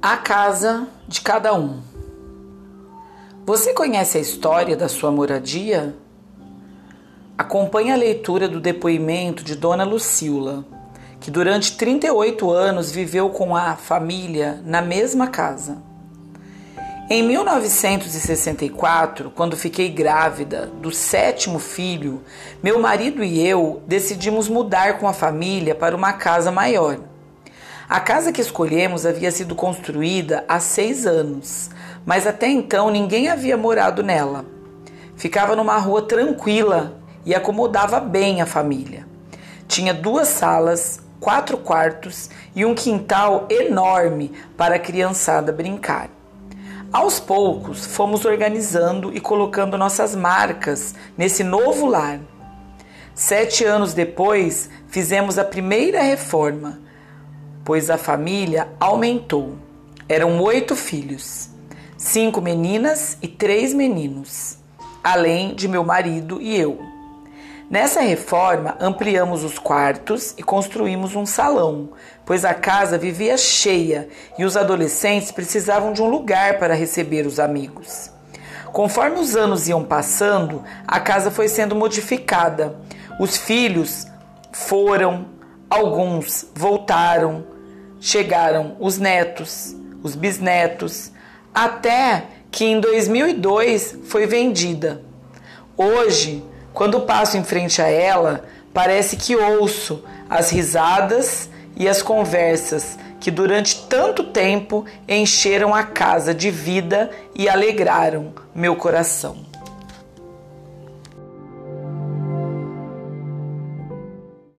A casa de cada um. Você conhece a história da sua moradia? Acompanhe a leitura do depoimento de Dona Lucila, que durante 38 anos viveu com a família na mesma casa. Em 1964, quando fiquei grávida do sétimo filho, meu marido e eu decidimos mudar com a família para uma casa maior. A casa que escolhemos havia sido construída há seis anos, mas até então ninguém havia morado nela. Ficava numa rua tranquila e acomodava bem a família. Tinha duas salas, quatro quartos e um quintal enorme para a criançada brincar. Aos poucos, fomos organizando e colocando nossas marcas nesse novo lar. Sete anos depois, fizemos a primeira reforma pois a família aumentou. Eram oito filhos, cinco meninas e três meninos, além de meu marido e eu. Nessa reforma, ampliamos os quartos e construímos um salão, pois a casa vivia cheia e os adolescentes precisavam de um lugar para receber os amigos. Conforme os anos iam passando, a casa foi sendo modificada. Os filhos foram, alguns voltaram, chegaram os netos, os bisnetos, até que em 2002 foi vendida. Hoje, quando passo em frente a ela, parece que ouço as risadas e as conversas que durante tanto tempo encheram a casa de vida e alegraram meu coração.